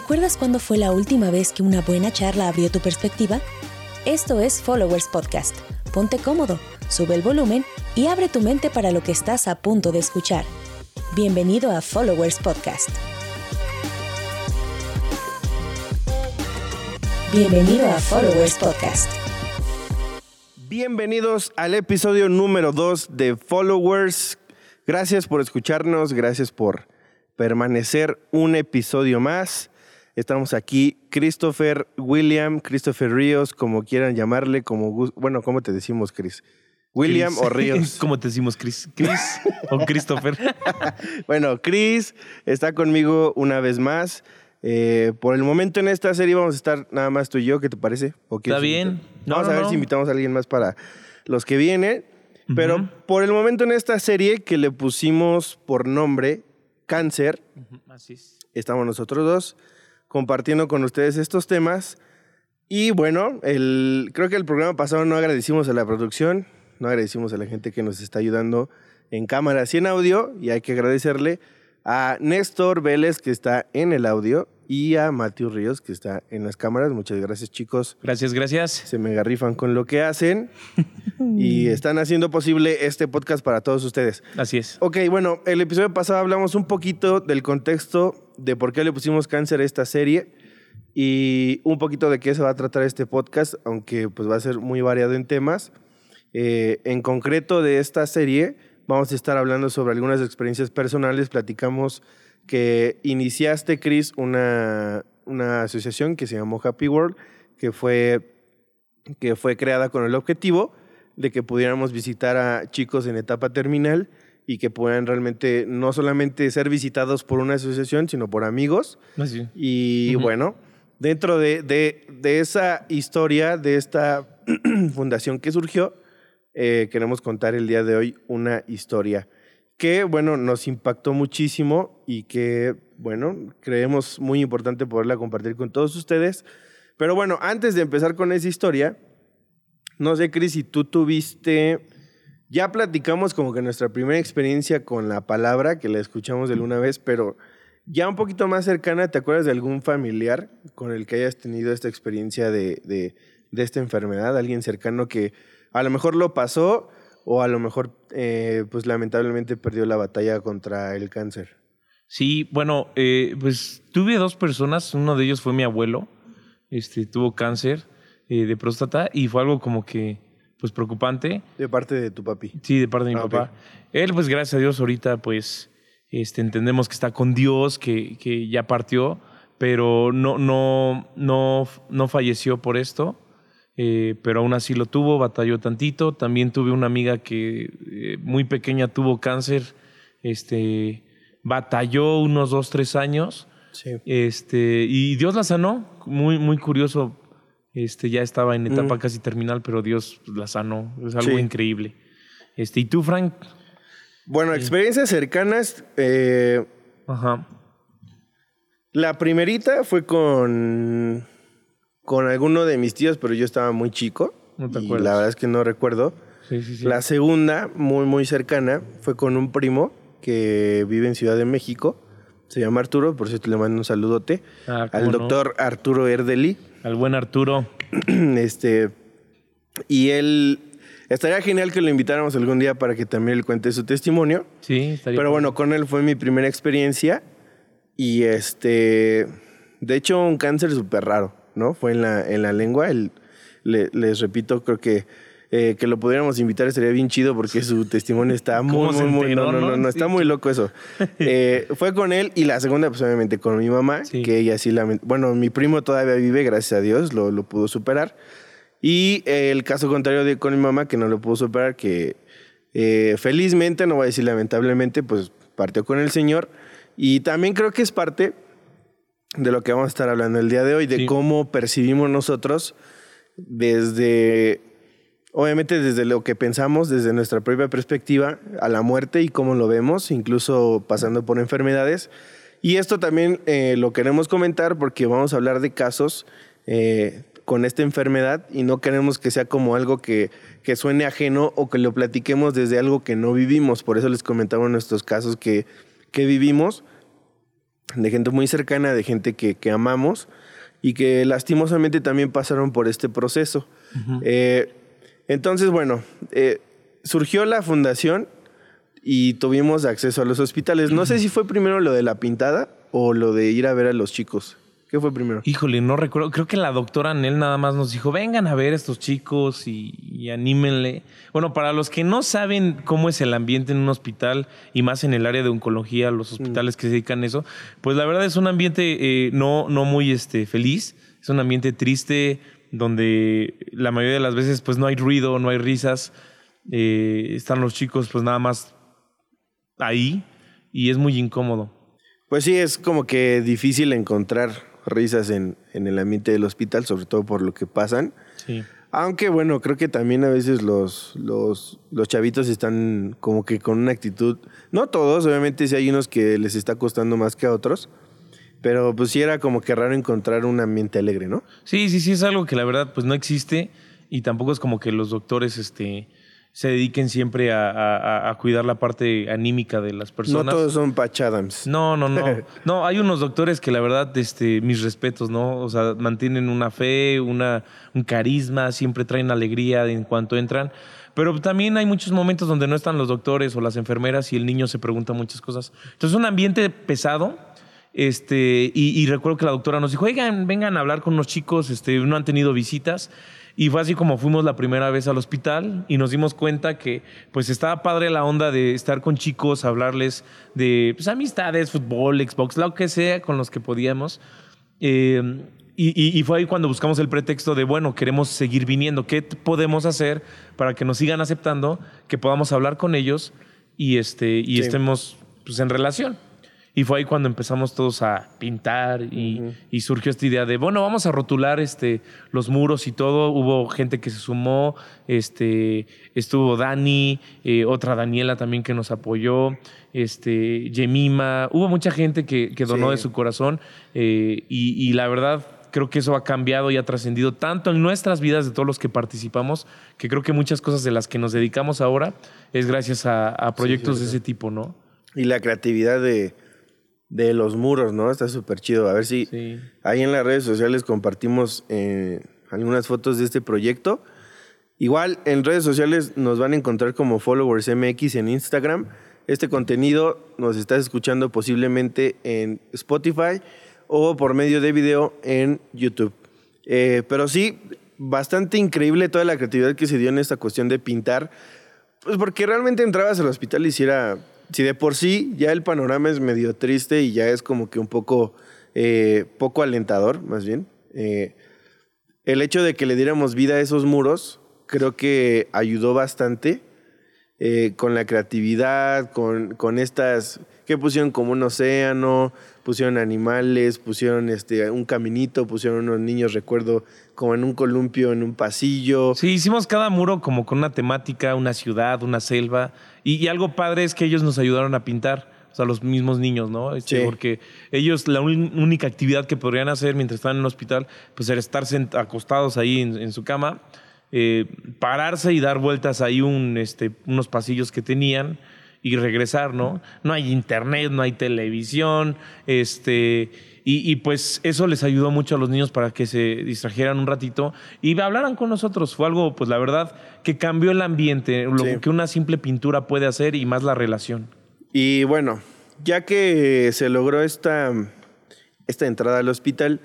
¿Recuerdas cuándo fue la última vez que una buena charla abrió tu perspectiva? Esto es Followers Podcast. Ponte cómodo, sube el volumen y abre tu mente para lo que estás a punto de escuchar. Bienvenido a Followers Podcast. Bienvenido a Followers Podcast. Bienvenidos al episodio número 2 de Followers. Gracias por escucharnos, gracias por permanecer un episodio más. Estamos aquí, Christopher William, Christopher Ríos, como quieran llamarle, como bueno, ¿cómo te decimos, Chris? William Chris. o Ríos. ¿Cómo te decimos, Chris? Chris o Christopher. Bueno, Chris está conmigo una vez más. Eh, por el momento en esta serie vamos a estar nada más tú y yo, ¿qué te parece? ¿O quieres Está bien. No, vamos no, a ver no. si invitamos a alguien más para los que vienen. Pero por el momento en esta serie que le pusimos por nombre Cáncer, Así es. estamos nosotros dos compartiendo con ustedes estos temas. Y bueno, creo que el programa pasado no agradecimos a la producción, no agradecimos a la gente que nos está ayudando en cámaras y en audio, y hay que agradecerle a Néstor Vélez, que está en el audio, y a Matthew Ríos, que está en las cámaras. Muchas gracias, chicos. Gracias, gracias. Se me garrifan con lo que hacen y están haciendo posible este podcast para todos ustedes. Así es. Ok, bueno, el episodio pasado hablamos un poquito del contexto de por qué le pusimos cáncer a esta serie y un poquito de qué se va a tratar este podcast, aunque pues va a ser muy variado en temas. Eh, en concreto de esta serie vamos a estar hablando sobre algunas experiencias personales. Platicamos que iniciaste, Chris, una, una asociación que se llamó Happy World, que fue, que fue creada con el objetivo de que pudiéramos visitar a chicos en etapa terminal y que puedan realmente no solamente ser visitados por una asociación, sino por amigos. Así. Y Ujú. bueno, dentro de, de- de esa historia, de esta fundación que surgió, eh, queremos contar el día de hoy una historia que, bueno, nos impactó muchísimo y que, bueno, creemos muy importante poderla compartir con todos ustedes. Pero bueno, antes de empezar con esa historia, no sé, Cris, si tú tuviste... Ya platicamos como que nuestra primera experiencia con la palabra, que la escuchamos de alguna vez, pero ya un poquito más cercana, ¿te acuerdas de algún familiar con el que hayas tenido esta experiencia de, de- de esta enfermedad? Alguien cercano que a lo mejor lo pasó o a lo mejor, eh, pues lamentablemente perdió la batalla contra el cáncer. Sí, bueno, eh, pues tuve dos personas. Uno de ellos fue mi abuelo. Este, tuvo cáncer eh, de próstata y fue algo como que, pues, preocupante. De parte de tu papi. Sí, de parte de mi Ah, papá. Él, pues, gracias a Dios, ahorita, pues, este, entendemos que está con Dios, que, que ya partió, pero no, no, no, no falleció por esto. Eh, pero aún así lo tuvo, batalló tantito. También tuve una amiga que eh, muy pequeña tuvo cáncer, este, batalló unos dos, tres años. Sí. Este, y Dios la sanó, muy, muy curioso. Este, ya estaba en etapa Mm. casi terminal, pero Dios la sanó. Es algo Sí. increíble. Este, ¿y tú, Frank? Bueno, experiencias cercanas. eh, Ajá. La primerita fue con, con alguno de mis tíos, pero yo estaba muy chico. No te y acuerdas. La verdad es que no recuerdo. Sí, sí, sí. La segunda, muy, muy cercana, fue con un primo que vive en Ciudad de México. Se llama Arturo, por cierto le mando un saludote. Ah, ¿cómo al no? doctor Arturo Erdeli. Al buen Arturo. este, y él, estaría genial que lo invitáramos algún día para que también le cuente su testimonio. Sí, estaría. Pero bueno, con él fue mi primera experiencia y este, de hecho un cáncer súper raro, ¿no? Fue en la, en la lengua, el- le- les repito, creo que eh, que lo pudiéramos invitar estaría bien chido porque su testimonio está muy, ¿Cómo se muy, muy, enteró, no, no, no, no? está muy loco eso. Eh, fue con él y la segunda, pues obviamente con mi mamá, Sí. que ella sí, lament- bueno, mi primo todavía vive, gracias a Dios, lo, lo pudo superar. Y eh, el caso contrario de con mi mamá, que no lo pudo superar, que felizmente, no voy a decir lamentablemente, pues partió con el Señor. Y también creo que es parte de lo que vamos a estar hablando el día de hoy, de Sí. cómo percibimos nosotros desde, obviamente desde lo que pensamos, desde nuestra propia perspectiva, a la muerte y cómo lo vemos, incluso pasando por enfermedades. Y esto también eh, lo queremos comentar porque vamos a hablar de casos eh, con esta enfermedad y no queremos que sea como algo que, que suene ajeno o que lo platiquemos desde algo que no vivimos. Por eso les comentamos nuestros casos que, que vivimos. De gente muy cercana, de gente que, que amamos y que lastimosamente también pasaron por este proceso. Eh, entonces, bueno, eh, surgió la fundación y tuvimos acceso a los hospitales. No sé si fue primero lo de la pintada o lo de ir a ver a los chicos. ¿Qué fue primero? Híjole, no recuerdo. Creo que la doctora Anel nada más nos dijo, vengan a ver a estos chicos y, anímenle. Bueno, para los que no saben cómo es el ambiente en un hospital y más en el área de oncología, los hospitales que se dedican a eso, pues la verdad es un ambiente eh, no, no muy este, feliz. Es un ambiente triste donde la mayoría de las veces pues no hay ruido, no hay risas. Eh, están los chicos pues nada más ahí y es muy incómodo. Pues sí, es como que difícil encontrar risas en, en, el ambiente del hospital, sobre todo por lo que pasan. Sí. Aunque bueno, creo que también a veces los, los, los chavitos están como que con una actitud, no todos, obviamente sí hay unos que les está costando más que a otros, pero pues sí era como que raro encontrar un ambiente alegre, ¿no? Sí, sí, sí, es algo que la verdad pues no existe y tampoco es como que los doctores este, se dediquen siempre a, cuidar la parte anímica de las personas. No todos son Patch Adams. No, no, no. no, hay unos doctores que la verdad, este, mis respetos, ¿no? O sea, mantienen una fe, una, un carisma, siempre traen alegría en cuanto entran. Pero también hay muchos momentos donde no están los doctores o las enfermeras y el niño se pregunta muchas cosas. Entonces, es un ambiente pesado. Este, y, y, recuerdo que la doctora nos dijo, oigan, vengan a hablar con los chicos, este, no han tenido visitas. Y fue así como fuimos la primera vez al hospital y nos dimos cuenta que pues estaba padre la onda de estar con chicos, hablarles de pues, amistades, fútbol, Xbox, lo que sea con los que podíamos. Eh, y, fue ahí cuando buscamos el pretexto de, bueno, queremos seguir viniendo, ¿qué podemos hacer para que nos sigan aceptando, que podamos hablar con ellos y, este, y estemos pues, en relación? Y fue ahí cuando empezamos todos a pintar y, surgió esta idea de, bueno, vamos a rotular este, los muros y todo. Hubo gente que se sumó, este, estuvo Dani, eh, otra Daniela también que nos apoyó, este, Yemima. Hubo mucha gente que, donó de su corazón eh, y, la verdad creo que eso ha cambiado y ha trascendido tanto en nuestras vidas de todos los que participamos, que creo que muchas cosas de las que nos dedicamos ahora es gracias a, proyectos de ese tipo, ¿no? Y la creatividad de de los muros, ¿no? Está súper chido. A ver si ahí en las redes sociales compartimos eh, algunas fotos de este proyecto. Igual en redes sociales nos van a encontrar como Followers MX en Instagram. Este contenido nos estás escuchando posiblemente en Spotify o por medio de video en YouTube. Eh, pero sí, bastante increíble toda la creatividad que se dio en esta cuestión de pintar. Pues porque realmente entrabas al hospital y hiciera si de por sí ya el panorama es medio triste y ya es como que un poco, eh, poco alentador, más bien, eh, el hecho de que le diéramos vida a esos muros creo que ayudó bastante eh, con la creatividad, con, con estas que pusieron como un océano, pusieron animales, pusieron este, un caminito, pusieron unos niños, recuerdo, como en un columpio, en un pasillo. Sí, hicimos cada muro como con una temática, una ciudad, una selva. Y, algo padre es que ellos nos ayudaron a pintar. O sea, los mismos niños, ¿no? Este, porque ellos, la única actividad que podrían hacer mientras estaban en el hospital, pues era estar acostados ahí en, su cama, eh, pararse y dar vueltas ahí un, este, unos pasillos que tenían y regresar, ¿no? No hay internet, no hay televisión, este, y, pues eso les ayudó mucho a los niños para que se distrajeran un ratito y hablaran con nosotros. Fue algo, pues la verdad, que cambió el ambiente, lo que una simple pintura puede hacer y más la relación. Y bueno, ya que se logró esta, esta entrada al hospital,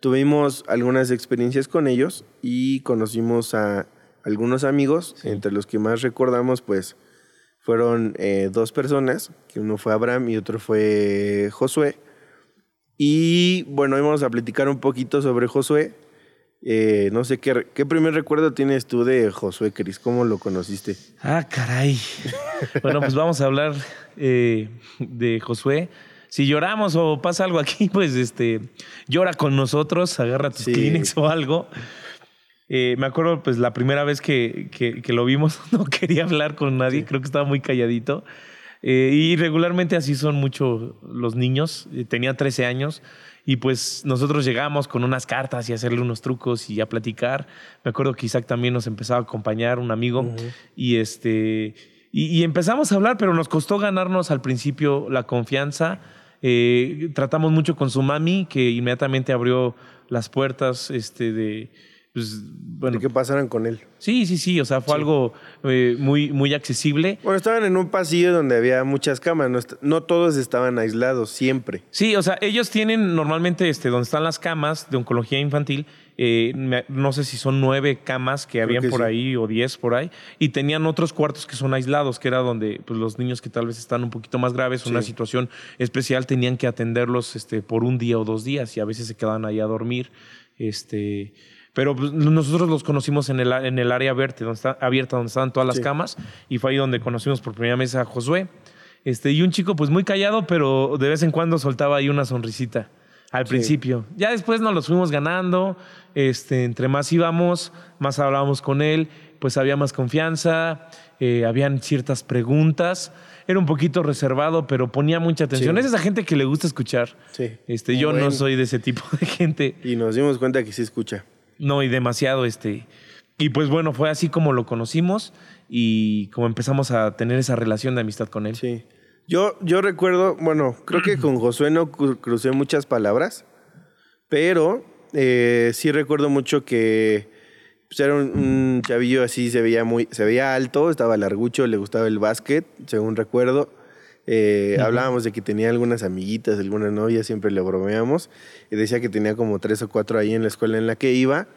tuvimos algunas experiencias con ellos y conocimos a algunos amigos, entre los que más recordamos, pues fueron eh, dos personas, que uno fue Abraham y otro fue Josué. Y bueno, hoy vamos a platicar un poquito sobre Josué. Eh, no sé qué, qué primer recuerdo tienes tú de Josué, Cris. ¿Cómo lo conociste? Ah, caray. bueno, pues vamos a hablar eh, de Josué. Si lloramos o pasa algo aquí, pues este llora con nosotros, agarra tus sí. o algo. Eh, me acuerdo, pues, la primera vez que, que, lo vimos, no quería hablar con nadie, creo que estaba muy calladito. Y regularmente así son mucho los niños. Tenía 13 años y pues nosotros llegamos con unas cartas y hacerle unos trucos y a platicar. Me acuerdo que Isaac también nos empezaba a acompañar, un amigo, y este... Y, y, empezamos a hablar, pero nos costó ganarnos al principio la confianza Eh, tratamos mucho con su mami, que inmediatamente abrió las puertas este, de, pues, bueno, De que pasaran con él. sí, sí, sí, o sea, fue algo eh, muy, muy accesible. Bueno, estaban en un pasillo donde había muchas camas. No, todos estaban aislados, siempre. Sí, o sea, ellos tienen normalmente este, donde están las camas de oncología infantil, eh, me- no sé si son nueve camas que habían que por sí. ahí o diez por ahí, y tenían otros cuartos que son aislados, que era donde pues, los niños que tal vez están un poquito más graves, una situación especial, tenían que atenderlos este, por un día o dos días y a veces se quedaban ahí a dormir. Este, pero pues, nosotros los conocimos en el, en el área verde, donde está, abierta, donde estaban todas las Sí. camas, y fue ahí donde conocimos por primera vez a Josué. Este, y un chico pues muy callado, pero de vez en cuando soltaba ahí una sonrisita al principio. Ya después nos los fuimos ganando, este, entre más íbamos, más hablábamos con él, pues había más confianza, eh, habían ciertas preguntas. Era un poquito reservado, pero ponía mucha atención. Sí. Es esa gente que le gusta escuchar. Sí. Este, yo Bueno. no soy de ese tipo de gente. Y nos dimos cuenta que sí escucha. No, y demasiado, este. Y pues bueno, fue así como lo conocimos y como empezamos a tener esa relación de amistad con él. Sí. Yo, yo recuerdo, bueno, creo que con Josué no cru- crucé muchas palabras, pero eh, sí recuerdo mucho que pues, era un, un chavillo así, se veía muy, se veía alto, estaba largucho, le gustaba el básquet, según recuerdo. Eh, Hablábamos de que tenía algunas amiguitas, algunas novias, siempre le bromeamos. Y decía que tenía como tres o cuatro ahí en la escuela en la que iba.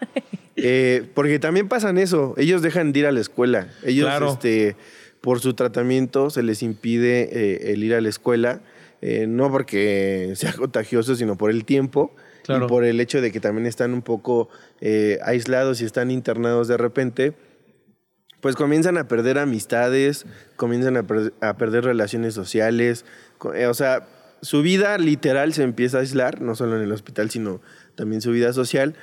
Eh, porque también pasan eso, ellos dejan de ir a la escuela. Ellos, Claro. este, por su tratamiento, se les impide eh, el ir a la escuela. eh, no porque sea contagioso, sino por el tiempo. Claro. Y por el hecho de que también están un poco aislados y están internados de repente pues comienzan a perder amistades, comienzan a, a perder relaciones sociales, eh, o sea, su vida literal se empieza a aislar, no solo en el hospital, sino también su vida social.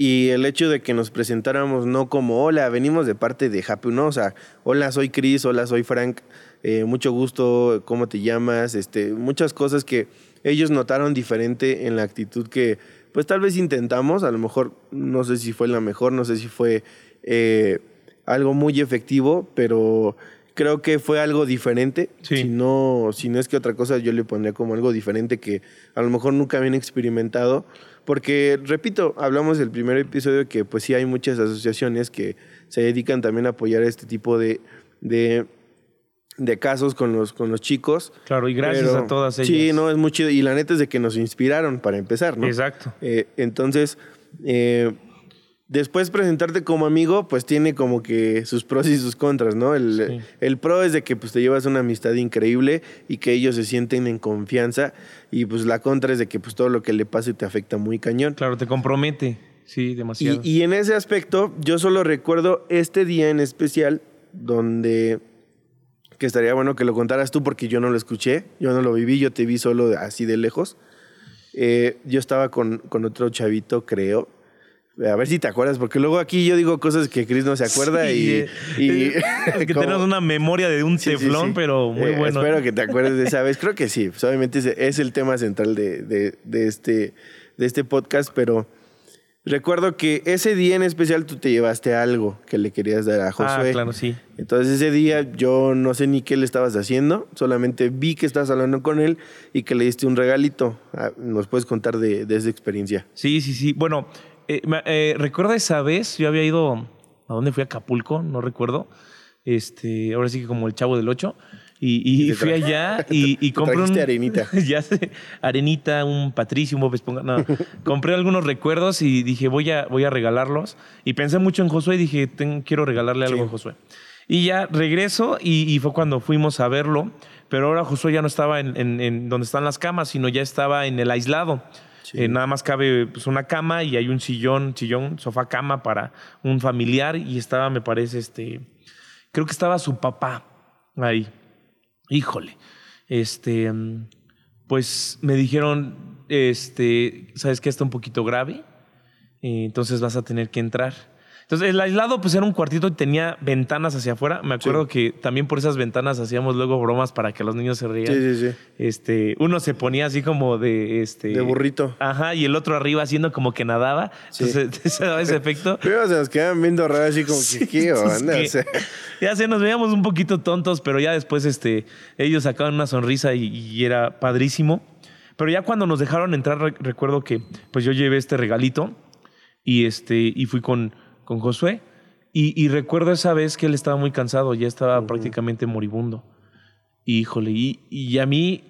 Y el hecho de que nos presentáramos no como, hola, venimos de parte de Happy, no, o sea, hola, soy Chris, hola, soy Frank, eh, mucho gusto, ¿cómo te llamas? Este, muchas cosas que ellos notaron diferente en la actitud que, pues tal vez intentamos, a lo mejor, no sé si fue la mejor, no sé si fue... eh, algo muy efectivo, pero creo que fue algo diferente. Sí. Si, no, si no es que otra cosa, yo le pondría como algo diferente que a lo mejor nunca habían experimentado. Porque, repito, hablamos del primer episodio que pues sí hay muchas asociaciones que se dedican también a apoyar este tipo de, de, de casos con los, con los chicos. Claro, y gracias Pero- a todas ellas. Sí, no, es muy chido. Y la neta es de que nos inspiraron para empezar, ¿no? Exacto. Eh, entonces, eh, después presentarte como amigo, pues tiene como que sus pros y sus contras, ¿no? El, Sí. el pro es de que pues, te llevas una amistad increíble y que ellos se sienten en confianza. Y pues la contra es de que pues todo lo que le pase te afecta muy cañón. Claro, te compromete. Sí, demasiado. Y, y en ese aspecto, yo solo recuerdo este día en especial donde que estaría bueno que lo contaras tú porque yo no lo escuché, yo no lo viví, yo te vi solo así de lejos. Eh, yo estaba con, con otro chavito, creo. A ver si te acuerdas, porque luego aquí yo digo cosas que Chris no se acuerda Sí, y... eh, y es que tenemos una memoria de un Sí, sí, teflón, sí. pero muy Eh, bueno. Espero que te acuerdes de esa vez. Creo que sí. Pues, obviamente es, el tema central de, de- de este, de este podcast, pero recuerdo que ese día en especial tú te llevaste algo que le querías dar a Ah, Josué. claro, sí. Entonces ese día yo no sé ni qué le estabas haciendo, solamente vi que estabas hablando con él y que le diste un regalito. Ah, ¿Nos puedes contar de, de esa experiencia? Sí, sí, sí. Bueno, eh, eh, recuerdo esa vez, yo había ido, ¿a dónde fui? A Acapulco, no recuerdo. Este, ahora sí que como el chavo del 8. Y, fui allá y, compré un... arenita. ya sé, arenita, un Patricio, un Bob Esponja. No, compré algunos recuerdos y dije, voy a, voy a regalarlos. Y pensé mucho en Josué y dije, "Ten- quiero regalarle algo Sí. a Josué. Y ya regreso y, y fue cuando fuimos a verlo. Pero ahora Josué ya no estaba en, en- en donde están las camas, sino ya estaba en el aislado. Eh, nada más cabe pues, una cama y hay un sillón, sillón, sofá, cama para un familiar. Y estaba, me parece, este. Creo que estaba su papá ahí. Híjole. Este. Pues me dijeron, este, ¿sabes qué? Está un poquito grave. eh, entonces vas a tener que entrar. Entonces, el aislado, pues era un cuartito y tenía ventanas hacia afuera. Me acuerdo que también por esas ventanas hacíamos luego bromas para que los niños se rían. Sí, sí, sí. Este, uno se ponía así como de este. De burrito. Ajá, y el otro arriba haciendo como que nadaba. Sí. Entonces, se daba ese efecto. Pero se nos quedaban viendo raros así como que, ¿qué Entonces, onda? que- O sea, ya sé, nos veíamos un poquito tontos, pero ya después este, ellos sacaban una sonrisa y, y era padrísimo. Pero ya cuando nos dejaron entrar, re- recuerdo que pues yo llevé este regalito y, este, y fui con, con Josué. Y, y recuerdo esa vez que él estaba muy cansado, ya estaba prácticamente moribundo. Híjole, y, y a mí,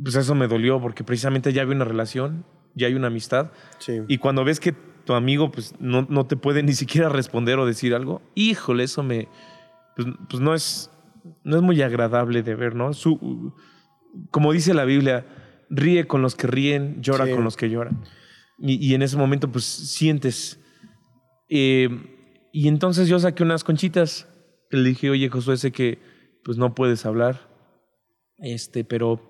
pues eso me dolió porque precisamente ya había una relación, ya hay una amistad. Sí. Y cuando ves que tu amigo pues, no, no te puede ni siquiera responder o decir algo, híjole, eso me. Pues, pues no, es, no es muy agradable de ver, ¿no? Su, como dice la Biblia, ríe con los que ríen, llora Sí. con los que lloran. Y, y en ese momento, pues sientes. Eh, y entonces yo saqué unas conchitas. Le dije, oye, Josué, sé que pues no puedes hablar. Este, pero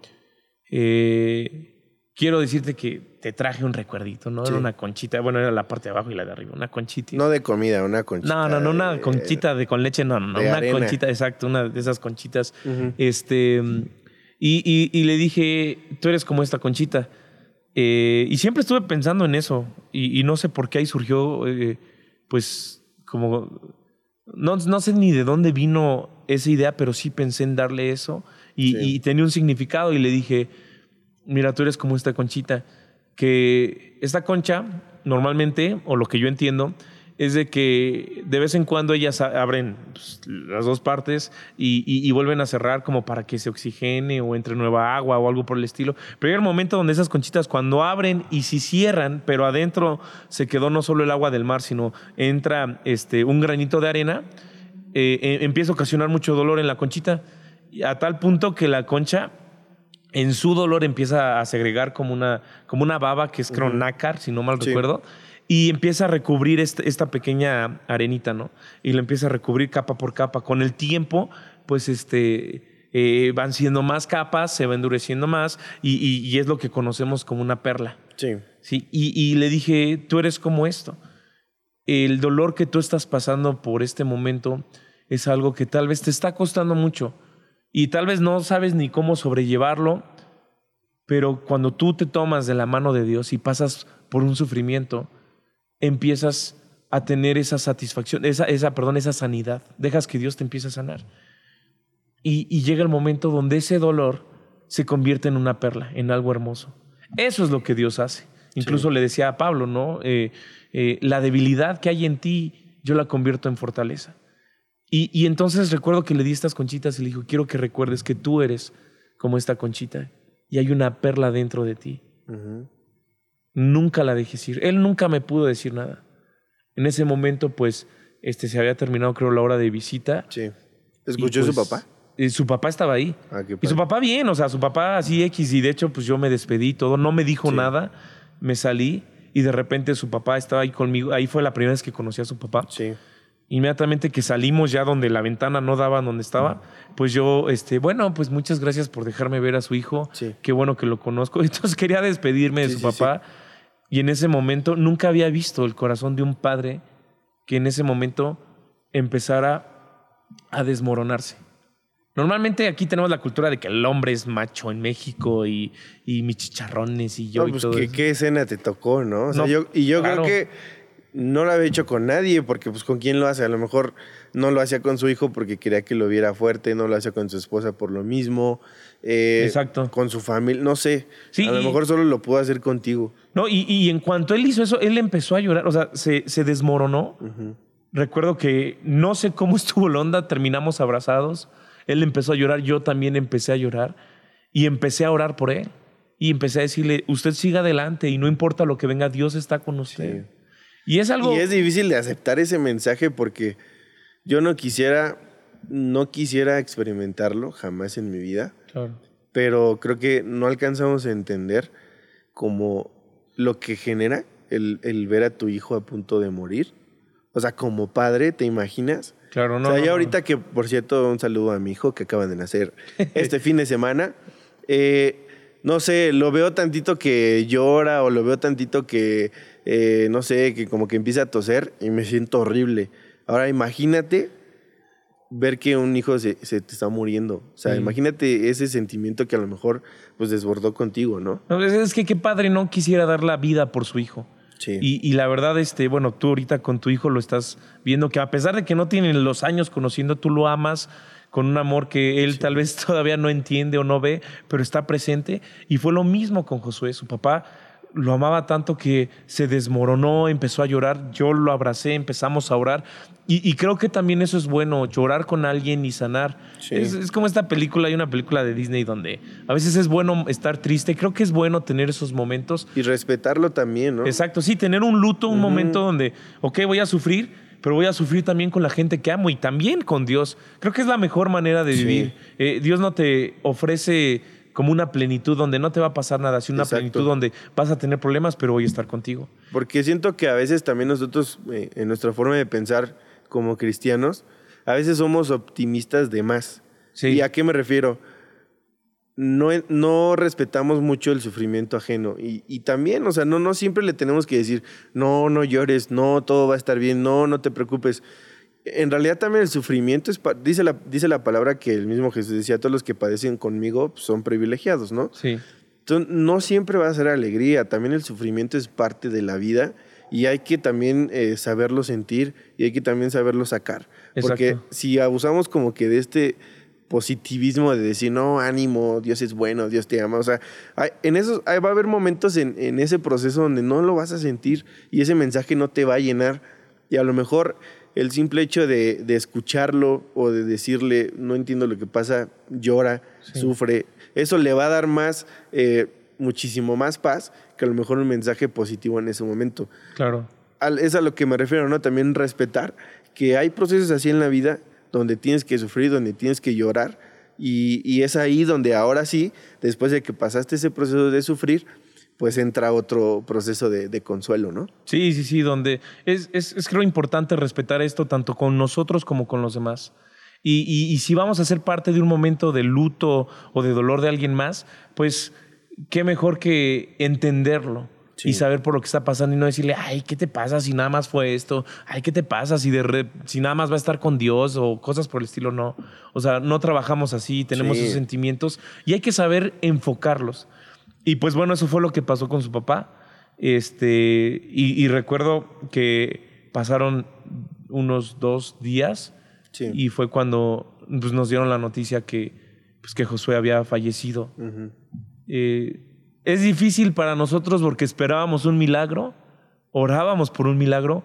eh, quiero decirte que te traje un recuerdito, ¿no? Sí. Era una conchita, bueno, era la parte de abajo y la de arriba, una conchita. No de comida, una conchita. No, no, no, una de- conchita de con leche, no, no, no, una arena. conchita, exacto, una de esas conchitas. Este, y, y- y le dije, tú eres como esta conchita. Eh, y siempre estuve pensando en eso, y, y no sé por qué ahí surgió, eh, pues, como, no, no sé ni de dónde vino esa idea, pero sí pensé en darle eso, y, Sí. y tenía un significado, y le dije, mira, tú eres como esta conchita, que esta concha, normalmente, o lo que yo entiendo, es de que de vez en cuando ellas abren pues, las dos partes y, y- y vuelven a cerrar como para que se oxigene o entre nueva agua o algo por el estilo. Pero llega el momento donde esas conchitas cuando abren y si cierran, pero adentro se quedó no solo el agua del mar, sino entra este, un granito de arena, eh, eh, empieza a ocasionar mucho dolor en la conchita, a tal punto que la concha en su dolor empieza a segregar como una, como una baba que es creo nácar, si no mal Sí. recuerdo, y empieza a recubrir este- esta pequeña arenita, ¿no? Y lo empieza a recubrir capa por capa. Con el tiempo, pues este, eh, van siendo más capas, se va endureciendo más, y, y- y es lo que conocemos como una perla. Sí. Sí, y, y le dije, tú eres como esto. El dolor que tú estás pasando por este momento es algo que tal vez te está costando mucho y tal vez no sabes ni cómo sobrellevarlo, pero cuando tú te tomas de la mano de Dios y pasas por un sufrimiento, empiezas a tener esa satisfacción, esa, esa, perdón, esa sanidad. Dejas que Dios te empiece a sanar. Y, y llega el momento donde ese dolor se convierte en una perla, en algo hermoso. Eso es lo que Dios hace. Incluso le decía a Pablo, ¿no? Eh, eh, la debilidad que hay en ti, yo la convierto en fortaleza. Y, y entonces recuerdo que le di estas conchitas y le dijo, quiero que recuerdes que tú eres como esta conchita y hay una perla dentro de ti. Ujú. Nunca la dejes ir. Él nunca me pudo decir nada. En ese momento, pues, este, se había terminado, creo, la hora de visita. Sí. y, ¿Escuchó su pues, papá? eh, su papá estaba ahí. Ah, Y su papá bien, o sea, su papá así X y de hecho pues yo me despedí y todo, no me dijo Sí. nada, me salí y de repente su papá estaba ahí conmigo, ahí fue la primera vez que conocí a su papá. Sí. Inmediatamente que salimos ya donde la ventana no daba donde estaba, pues yo, este, bueno, pues muchas gracias por dejarme ver a su hijo, Sí. qué bueno que lo conozco. Entonces quería despedirme de Sí, su papá y en ese momento nunca había visto el corazón de un padre que en ese momento empezara a desmoronarse. Normalmente aquí tenemos la cultura de que el hombre es macho en México y, y mis chicharrones y yo No, y pues todo ¿qué, eso. qué escena te tocó, ¿no? O sea, No, yo, y yo claro. creo que no lo había hecho con nadie, porque pues con quién lo hace. A lo mejor no lo hacía con su hijo porque quería que lo viera fuerte, no lo hacía con su esposa por lo mismo. eh, Exacto. Con su familia, no sé. Sí, a lo y- mejor solo lo pudo hacer contigo. No, y, y en cuanto él hizo eso, él empezó a llorar, o sea, se, se desmoronó. Recuerdo que no sé cómo estuvo la onda, terminamos abrazados. Él empezó a llorar, yo también empecé a llorar y empecé a orar por él. Y empecé a decirle, usted siga adelante y no importa lo que venga, Dios está con usted. Y es algo... Y es difícil de aceptar ese mensaje porque yo no quisiera, no quisiera experimentarlo jamás en mi vida. Claro. pero creo que no alcanzamos a entender como lo que genera el, el ver a tu hijo a punto de morir. O sea, como padre, ¿te imaginas? Claro, no. o sea, ya ahorita que, por cierto, un saludo a mi hijo que acaba de nacer este fin de semana. eh, no sé, lo veo tantito que llora o lo veo tantito que, eh, no sé, que como que empieza a toser y me siento horrible. Ahora imagínate ver que un hijo se, se te está muriendo. O sea, Sí. imagínate ese sentimiento que a lo mejor pues desbordó contigo, ¿no? No, es- es que qué padre no quisiera dar la vida por su hijo. Sí. Y, y la verdad, este, bueno, tú ahorita con tu hijo lo estás viendo que a pesar de que no tienen los años conociendo, tú lo amas con un amor que él tal vez todavía no entiende o no ve, pero está presente. Y fue lo mismo con Josué. Su papá lo amaba tanto que se desmoronó, empezó a llorar, yo lo abracé, empezamos a orar. Y, creo que también eso es bueno, llorar con alguien y sanar. Es, como esta película, hay una película de Disney donde a veces es bueno estar triste, creo que es bueno tener esos momentos. Y respetarlo también, ¿no? Exacto, sí, tener un luto, un momento donde, ok, voy a sufrir, pero voy a sufrir también con la gente que amo y también con Dios. Creo que es la mejor manera de vivir. Eh, Dios no te ofrece como una plenitud donde no te va a pasar nada, sino una plenitud donde vas a tener problemas, pero voy a estar contigo. Porque siento que a veces también nosotros, eh, en nuestra forma de pensar como cristianos, a veces somos optimistas de más. ¿Y a qué me refiero? No, no respetamos mucho el sufrimiento ajeno. Y, y, también, o sea, no, no siempre le tenemos que decir, no, no llores, no, todo va a estar bien, no, no te preocupes en realidad también el sufrimiento es, dice la, dice la palabra que el mismo Jesús decía, todos los que padecen conmigo son privilegiados, ¿no? Sí. Entonces, no siempre va a ser alegría, también el sufrimiento es parte de la vida y hay que también eh, saberlo sentir y hay que también saberlo sacar. Porque si abusamos como que de este positivismo de decir, no, ánimo, Dios es bueno, Dios te ama. O sea, en esos, va a haber momentos en, en, ese proceso donde no lo vas a sentir y ese mensaje no te va a llenar. Y a lo mejor el simple hecho de, escucharlo o de decirle, no entiendo lo que pasa, llora, sufre, eso le va a dar más, eh, muchísimo más paz que a lo mejor un mensaje positivo en ese momento. Claro. es a lo que me refiero, ¿no? También respetar que hay procesos así en la vida donde tienes que sufrir, donde tienes que llorar, y, y es ahí donde ahora sí, después de que pasaste ese proceso de sufrir, pues entra otro proceso de, consuelo, ¿no? Sí, sí, sí, donde es, es, es, creo importante respetar esto tanto con nosotros como con los demás. Y, y, si vamos a ser parte de un momento de luto o de dolor de alguien más, pues qué mejor que entenderlo. Y saber por lo que está pasando y no decirle, ay, ¿qué te pasa si nada más fue esto? Ay, ¿qué te pasa si, de si nada más va a estar con Dios o cosas por el estilo? No. O sea, no trabajamos así, tenemos esos sentimientos y hay que saber enfocarlos. Y pues bueno, eso fue lo que pasó con su papá. Este, y, recuerdo que pasaron unos dos días y fue cuando pues, nos dieron la noticia que, pues, que Josué había fallecido. Eh, es difícil para nosotros porque esperábamos un milagro, orábamos por un milagro,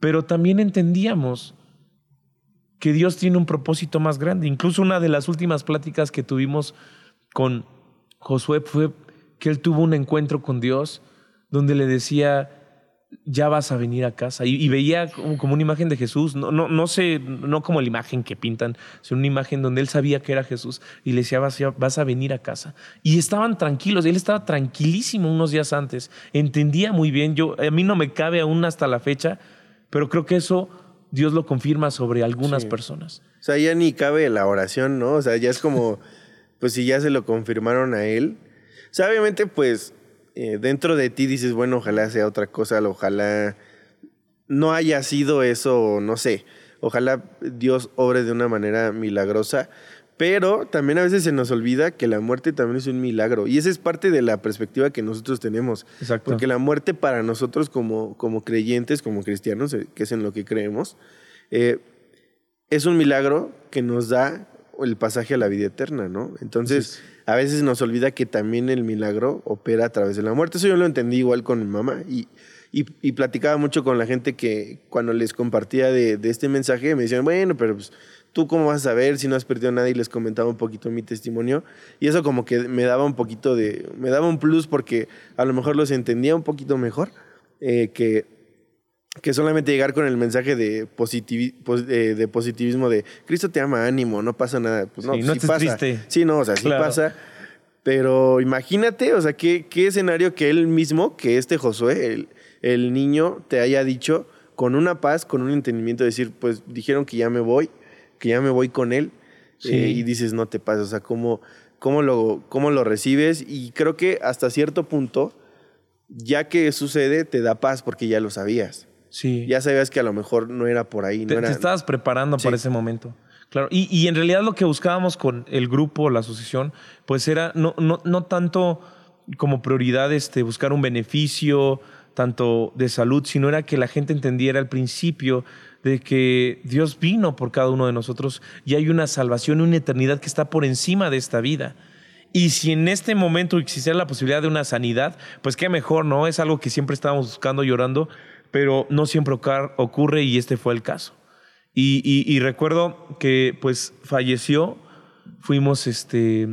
pero también entendíamos que Dios tiene un propósito más grande. Incluso una de las últimas pláticas que tuvimos con Josué fue que él tuvo un encuentro con Dios donde le decía, ya vas a venir a casa. Y, veía como, una imagen de Jesús, no, no, no sé, no como la imagen que pintan, sino una imagen donde él sabía que era Jesús y le decía, vas, vas a venir a casa. Y estaban tranquilos, él estaba tranquilísimo unos días antes, entendía muy bien, yo, a mí no me cabe aún hasta la fecha, pero creo que eso Dios lo confirma sobre algunas personas. O sea, ya ni cabe la oración, ¿no? O sea, ya es como pues si ya se lo confirmaron a él. O sea, obviamente, pues eh, dentro de ti dices, bueno, ojalá sea otra cosa, ojalá no haya sido eso, no sé, ojalá Dios obre de una manera milagrosa, pero también a veces se nos olvida que la muerte también es un milagro. Y esa es parte de la perspectiva que nosotros tenemos. Exacto. Porque la muerte para nosotros como, como creyentes, como cristianos, eh, que es en lo que creemos, eh, es un milagro que nos da el pasaje a la vida eterna, ¿no? Entonces, a veces nos olvida que también el milagro opera a través de la muerte. Eso yo lo entendí igual con mi mamá y, y, platicaba mucho con la gente que cuando les compartía de, este mensaje me decían, bueno, pero pues, tú cómo vas a saber si no has perdido nada y les comentaba un poquito mi testimonio y eso como que me daba un poquito de, me daba un plus porque a lo mejor los entendía un poquito mejor eh, que que solamente llegar con el mensaje de, eh, de positivismo de Cristo te ama, ánimo, no pasa nada. Pues no, sí, no pasa. Triste. Sí, no, o sea, sí pasa. Pero imagínate, o sea, ¿qué, qué escenario que él mismo, que este Josué, el, el, niño, te haya dicho con una paz, con un entendimiento, de decir, pues dijeron que ya me voy, que ya me voy con él, eh, y dices, no te pasa, o sea, ¿cómo, cómo, lo, ¿cómo lo recibes? Y creo que hasta cierto punto, ya que sucede, te da paz porque ya lo sabías. Sí. Ya sabías que a lo mejor no era por ahí. te, estabas preparando para ese momento. Claro. Y, y, en realidad lo que buscábamos con el grupo, la asociación, pues era no, no, no tanto como prioridad este, buscar un beneficio, tanto de salud, sino era que la gente entendiera al principio de que Dios vino por cada uno de nosotros y hay una salvación, una eternidad que está por encima de esta vida. Y si en este momento existiera la posibilidad de una sanidad, pues qué mejor, ¿no? Es algo que siempre estábamos buscando, llorando, pero no siempre ocurre y este fue el caso. Y, recuerdo que pues falleció, fuimos, este,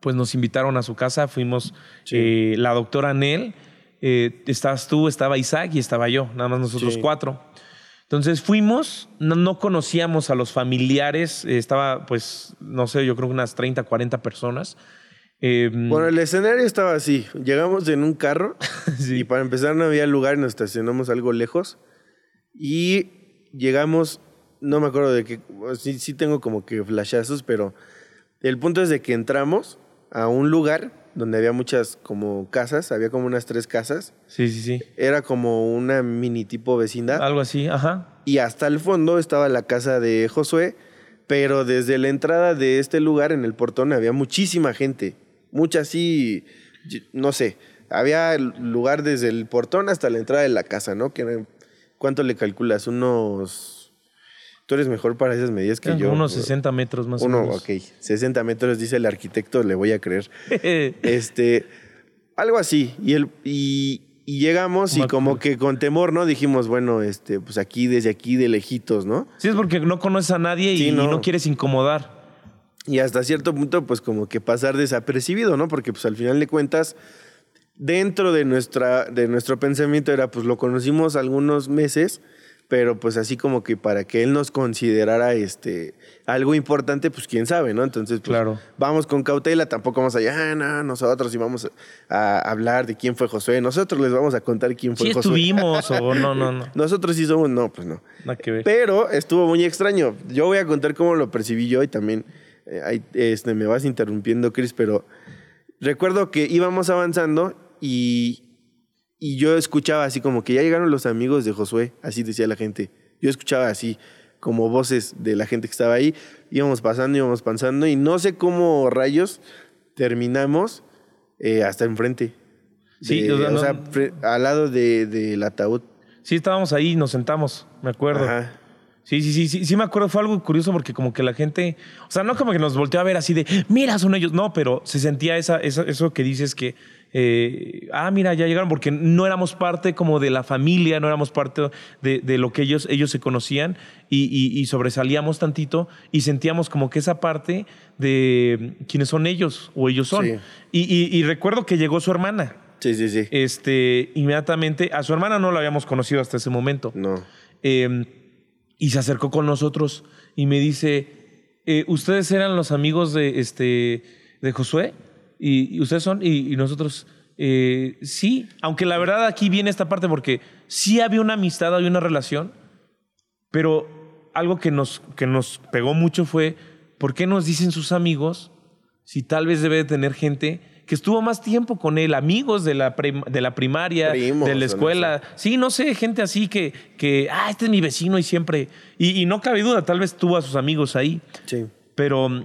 pues nos invitaron a su casa, fuimos eh, la doctora Nel, eh, estabas tú, estaba Isaac y estaba yo, nada más nosotros cuatro. Entonces fuimos, no, conocíamos a los familiares, estaba pues, no sé, yo creo que unas 30, 40 personas. Em, bueno, el escenario estaba así. Llegamos en un carro y para empezar no había lugar y nos estacionamos algo lejos. Y llegamos, no me acuerdo de qué, sí, sí tengo como que flashazos, pero el punto es de que entramos a un lugar donde había muchas como casas, había como unas tres casas. Sí, sí, sí. Era como una mini tipo vecindad. Algo así, ajá. Y hasta el fondo estaba la casa de Josué, pero desde la entrada de este lugar en el portón había muchísima gente. Mucha así, no sé, había lugar desde el portón hasta la entrada de la casa, ¿no? Que ¿Cuánto le calculas? Unos Tú eres mejor para esas medidas que yo. Unos 60 metros más uno, o menos. ok. 60 metros, dice el arquitecto, le voy a creer. este, algo así. Y, el, y, llegamos y como que con temor, ¿no? Dijimos, bueno, este, pues aquí, desde aquí, de lejitos, ¿no? Sí, es porque no conoces a nadie y, no. quieres incomodar. Y hasta cierto punto, pues como que pasar desapercibido, ¿no? Porque pues al final de cuentas, dentro de, nuestra, de nuestro pensamiento era, pues lo conocimos algunos meses pero pues así como que para que él nos considerara este algo importante, pues quién sabe, ¿no? Entonces, pues, claro. vamos con cautela, tampoco vamos allá, ah, no, nosotros íbamos a hablar de quién fue Josué, nosotros les vamos a contar quién fue sí Josué. estuvimos o no, no, no. Nosotros sí somos, no, pues no. Nada que ver. Pero estuvo muy extraño. Yo voy a contar cómo lo percibí yo y también eh, este, me vas interrumpiendo, Chris, pero recuerdo que íbamos avanzando y y yo escuchaba así como que ya llegaron los amigos de Josué, así decía la gente. Yo escuchaba así como voces de la gente que estaba ahí. Íbamos pasando, íbamos pasando y no sé cómo rayos terminamos eh, hasta enfrente. Sí, o sea, al lado del de, ataúd. Sí, estábamos ahí, nos sentamos, me acuerdo. Ajá. Sí, sí, sí, sí, sí me acuerdo, fue algo curioso porque como que la gente, o sea, no como que nos volteó a ver así de, mira, son ellos, no, pero se sentía esa, eso que dices que eh, ah, mira, ya llegaron, porque no éramos parte como de la familia, no éramos parte de, lo que ellos, ellos se conocían y, sobresalíamos tantito y sentíamos como que esa parte de quiénes son ellos o ellos son. Y, recuerdo que llegó su hermana. Sí, sí, sí. Este, inmediatamente, a su hermana no la habíamos conocido hasta ese momento. No. Em, y se acercó con nosotros y me dice, eh, ¿ustedes eran los amigos de, este, de Josué? Y, ustedes son, y, nosotros, eh, sí, aunque la verdad aquí viene esta parte porque sí había una amistad, había una relación, pero algo que nos, que nos pegó mucho fue, ¿por qué nos dicen sus amigos si tal vez debe de tener gente que estuvo más tiempo con él, amigos de la, de la primaria, de la escuela. Sí, no sé, gente así que, que, ah, este es mi vecino y siempre. Y, y, no cabe duda, tal vez tuvo a sus amigos ahí. Sí. Pero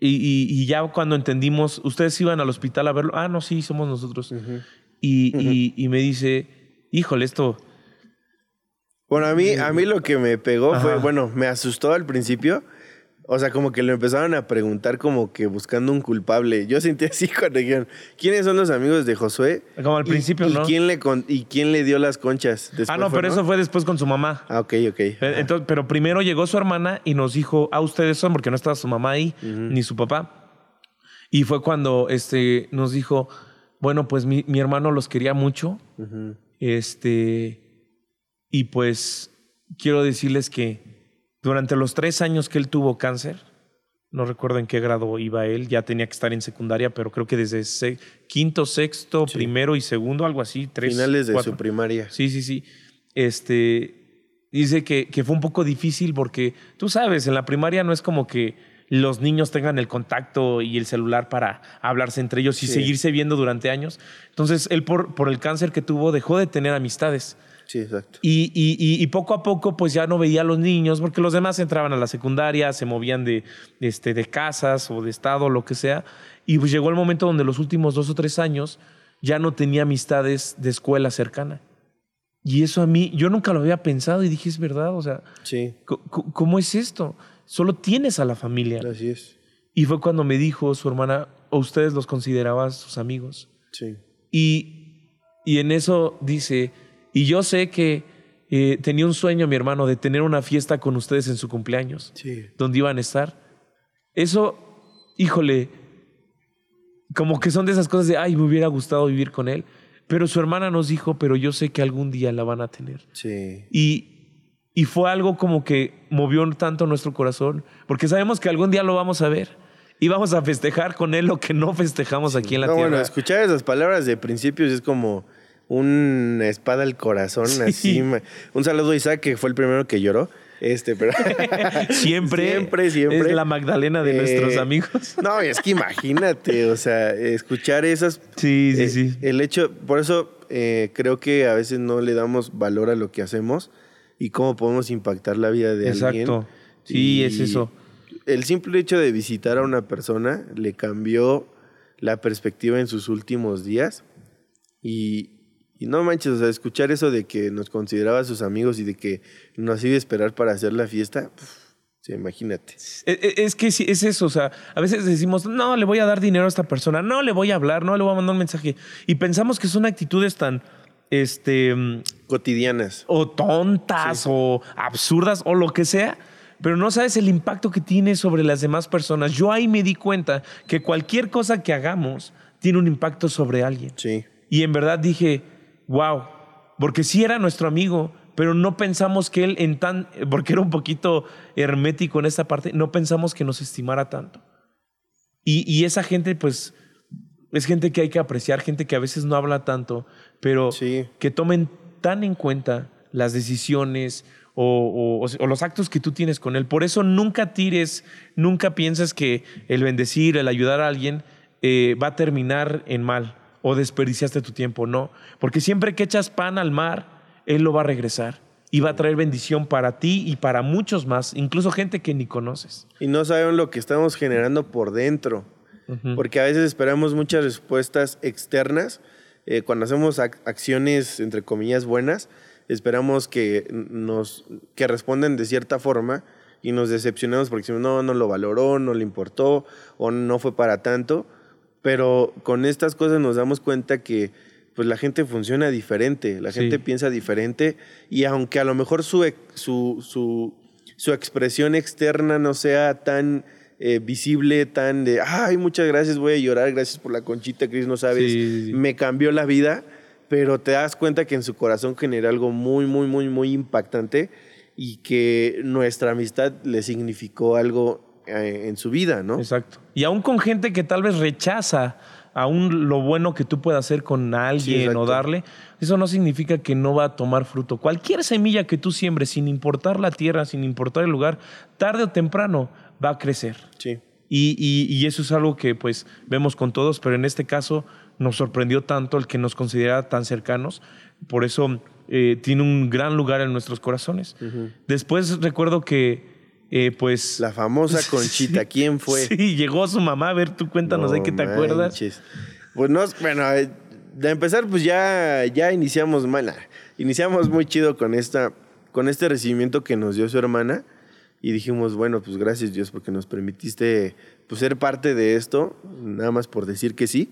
y, ya cuando entendimos, ustedes iban al hospital a verlo. Ah, no, sí, somos nosotros. y, me dice, híjole, esto. Bueno, a mí, a mí lo que me pegó fue, bueno, me asustó al principio o sea, como que lo empezaron a preguntar como que buscando un culpable. Yo sentí así cuando dijeron, ¿quiénes son los amigos de Josué? Como al principio, ¿no? Quién le ¿Y quién le dio las conchas? ah, no, pero eso fue después con su mamá. Ah, ok, ok. Entonces, pero primero llegó su hermana y nos dijo, ah, ustedes son, porque no estaba su mamá ahí, ni su papá. Y fue cuando este, nos dijo, bueno, pues mi, hermano los quería mucho. Este, y pues quiero decirles que durante los tres años que él tuvo cáncer, no recuerdo en qué grado iba él, ya tenía que estar en secundaria, pero creo que desde quinto, sexto, primero y segundo, algo así, tres. Finales de su primaria. Sí, sí, sí. Este, dice que, que fue un poco difícil porque, tú sabes, en la primaria no es como que los niños tengan el contacto y el celular para hablarse entre ellos y seguirse viendo durante años. Entonces, él por, por el cáncer que tuvo dejó de tener amistades. Sí, exacto. Y, y, y, poco a poco, pues ya no veía a los niños, porque los demás entraban a la secundaria, se movían de, este, de casas o de estado, lo que sea. Y pues llegó el momento donde los últimos dos o tres años ya no tenía amistades de escuela cercana. Y eso a mí, yo nunca lo había pensado y dije, es verdad, o sea, Sí, ¿cómo es esto? Solo tienes a la familia. así es. Y fue cuando me dijo su hermana, ¿o ustedes los consideraban sus amigos? Sí. Y, y en eso dice, y yo sé que eh, tenía un sueño mi hermano de tener una fiesta con ustedes en su cumpleaños, Sí. donde iban a estar. Eso, híjole, como que son de esas cosas de, ay, me hubiera gustado vivir con él. Pero su hermana nos dijo, pero yo sé que algún día la van a tener. Sí. Y, y fue algo como que movió tanto nuestro corazón, porque sabemos que algún día lo vamos a ver y vamos a festejar con él lo que no festejamos aquí en la no, tierra. bueno, escuchar esas palabras de principios es como una espada al corazón, así. Un saludo a Isaac, que fue el primero que lloró. Este, pero. siempre, siempre, siempre. es la Magdalena de nuestros Eh, amigos. No, es que imagínate, o sea, escuchar esas. Sí, sí, eh, sí. El hecho, por eso eh, creo que a veces no le damos valor a lo que hacemos y cómo podemos impactar la vida de alguien. Exacto. Sí, Y es eso. El simple hecho de visitar a una persona le cambió la perspectiva en sus últimos días. Y, y no manches, o sea, escuchar eso de que nos consideraba sus amigos y de que nos iba a esperar para hacer la fiesta, sí, imagínate. E- e- Es que sí, es eso, o sea, a veces decimos, no, le voy a dar dinero a esta persona, no, le voy a hablar, no, le voy a mandar un mensaje. Y pensamos que son actitudes tan, este, mm, Cotidianas. o tontas, o absurdas, o lo que sea, pero no sabes el impacto que tiene sobre las demás personas. Yo ahí me di cuenta que cualquier cosa que hagamos tiene un impacto sobre alguien. Sí. Y en verdad dije, wow, porque sí era nuestro amigo, pero no pensamos que él en tan, porque era un poquito hermético en esta parte, no pensamos que nos estimara tanto. Y, y esa gente, pues, es gente que hay que apreciar, gente que a veces no habla tanto, pero Sí. que tomen tan en cuenta las decisiones o, o- o los actos que tú tienes con él. Por eso nunca tires, nunca pienses que el bendecir, el ayudar a alguien eh, va a terminar en mal o desperdiciaste tu tiempo. No, porque siempre que echas pan al mar, él lo va a regresar y va a traer bendición para ti y para muchos más, incluso gente que ni conoces. Y no saben lo que estamos generando por dentro. Porque a veces esperamos muchas respuestas externas. eh, cuando hacemos ac- acciones, entre comillas, buenas, esperamos que nos que respondan de cierta forma y nos decepcionamos porque decimos, no, no lo valoró, no le importó o no fue para tanto. Pero con estas cosas nos damos cuenta que pues la gente funciona diferente, la Sí. gente piensa diferente y aunque a lo mejor su, su, su, su expresión externa no sea tan eh, visible, tan de, ay, muchas gracias, voy a llorar, gracias por la conchita, Cris, no sabes, sí. me cambió la vida, pero te das cuenta que en su corazón genera algo muy, muy, muy, muy impactante y que nuestra amistad le significó algo eh, en su vida, ¿no? Exacto. Y aún con gente que tal vez rechaza aún lo bueno que tú puedas hacer con alguien exacto. o darle, eso no significa que no va a tomar fruto. Cualquier semilla que tú siembres, sin importar la tierra, sin importar el lugar, tarde o temprano va a crecer. Sí. Y, y- y eso es algo que pues vemos con todos, pero en este caso nos sorprendió tanto el que nos considera tan cercanos. Por eso eh, tiene un gran lugar en nuestros corazones. Después recuerdo que eh, pues... La famosa conchita, ¿quién fue? Sí, llegó su mamá. A ver, tú cuéntanos de No qué te acuerdas. Pues no, bueno, de empezar, pues ya, ya iniciamos mal. nah, Iniciamos muy chido con esta, con este recibimiento que nos dio su hermana. Y dijimos, bueno, pues gracias Dios porque nos permitiste pues, ser parte de esto, nada más por decir que sí.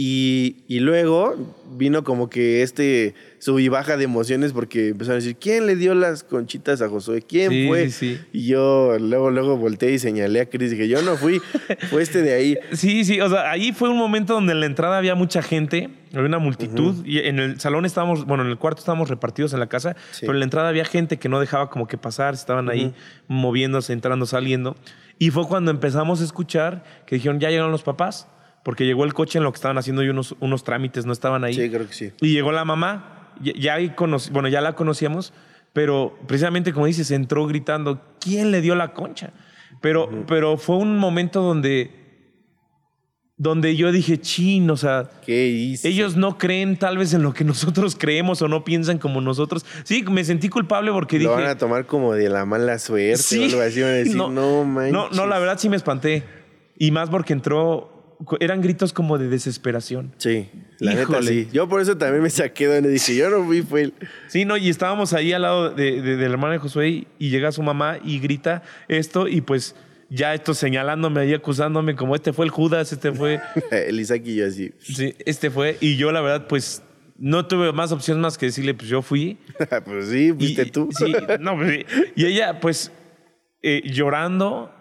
Y, y luego vino como que este sub y baja de emociones porque empezaron a decir, ¿quién le dio las conchitas a Josué? ¿Quién Sí, fue? sí, sí. Y yo luego, luego volteé y señalé a Chris y dije, yo no fui, fue este de ahí. Sí, sí, o sea, ahí fue un momento donde en la entrada había mucha gente, había una multitud, y en el salón estábamos, bueno, en el cuarto estábamos repartidos en la casa, pero en la entrada había gente que no dejaba como que pasar, estaban ahí moviéndose, entrando, saliendo. Y fue cuando empezamos a escuchar que dijeron, ya llegaron los papás, porque llegó el coche en lo que estaban haciendo y unos, unos trámites, no estaban ahí. Sí, creo que sí. Y llegó la mamá, ya, ya conocí- bueno, ya la conocíamos, pero precisamente como dices, entró gritando, ¿quién le dio la concha? Pero, pero fue un momento donde, donde yo dije, chin, o sea, ¿Qué hice? ellos no creen tal vez en lo que nosotros creemos o no piensan como nosotros. Sí, me sentí culpable porque lo dije... van a tomar como de la mala suerte o algo así. Van a decir, no, manches. no, no, la verdad sí me espanté. Y más porque entró eran gritos como de desesperación. Sí, la neta Híjole. sí. Yo por eso también me saqué donde dije, yo no fui, fue él. Sí, no, y estábamos ahí al lado de, de- del hermano de Josué y, llega su mamá y grita esto y pues ya esto señalándome ahí, acusándome como este fue el Judas, este fue, el Isaac y yo así. sí, este fue. Y yo la verdad pues no tuve más opción más que decirle pues yo fui. pues sí, fuiste y, tú. Sí, no, pues, sí. Y ella pues eh, llorando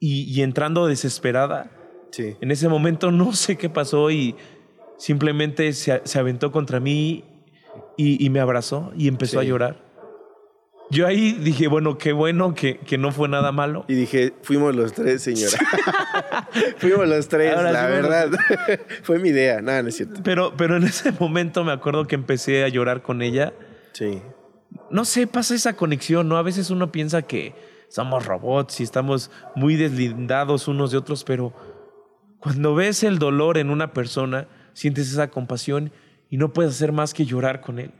y, y entrando desesperada. Sí. En ese momento no sé qué pasó y simplemente se, se aventó contra mí y, y me abrazó y empezó Sí. a llorar. Yo ahí dije, bueno, qué bueno que, que no fue nada malo. Y dije, fuimos los tres, señora. fuimos los tres, Ahora la verdad. Fue mi idea. Nada, no es cierto. Pero, pero en ese momento me acuerdo que empecé a llorar con ella. Sí. No sé, pasa esa conexión, ¿no? A veces uno piensa que somos robots y estamos muy deslindados unos de otros, pero cuando ves el dolor en una persona, sientes esa compasión y no puedes hacer más que llorar con él.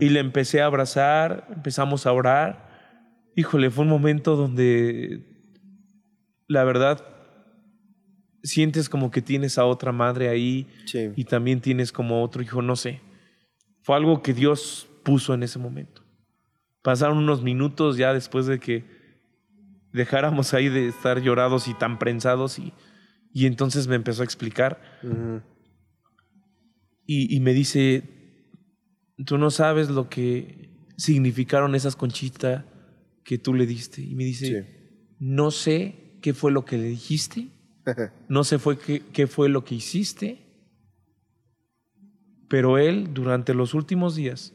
Y le empecé a abrazar, empezamos a orar. Híjole, fue un momento donde la verdad sientes como que tienes a otra madre ahí Sí. y también tienes como otro hijo, no sé. Fue algo que Dios puso en ese momento. Pasaron unos minutos ya después de que dejáramos ahí de estar llorados y tan prensados y, y entonces me empezó a explicar y, y me dice, tú no sabes lo que significaron esas conchitas que tú le diste. Y me dice, Sí. no sé qué fue lo que le dijiste, no sé fue qué, qué fue lo que hiciste, pero él durante los últimos días,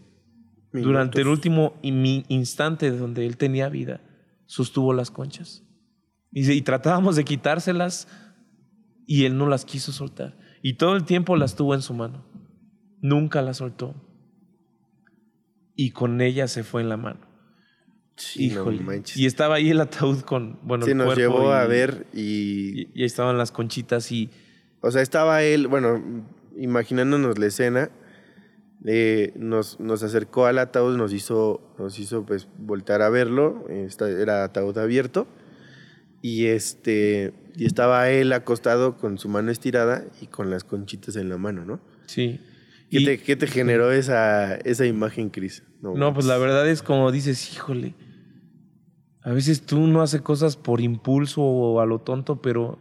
durante el último imi- instante donde él tenía vida, sostuvo las conchas. Y, y tratábamos de quitárselas y él no las quiso soltar. Y todo el tiempo las tuvo en su mano. Nunca las soltó. Y con ella se fue en la mano. Sí, no Híjole. manches. y estaba ahí el ataúd con, bueno, Sí, el nos llevó a ver y, Y, y ahí estaban las conchitas y O sea, estaba él, bueno, imaginándonos la escena, eh, nos, nos acercó al ataúd, nos hizo, nos hizo pues voltar a verlo, esta- era ataúd abierto, y este, y estaba él acostado con su mano estirada y con las conchitas en la mano, ¿no? sí. ¿Qué, Y- te, qué te generó esa, esa imagen, Cris? No, pues la verdad es como dices, híjole, a veces tú no haces cosas por impulso o a lo tonto, pero,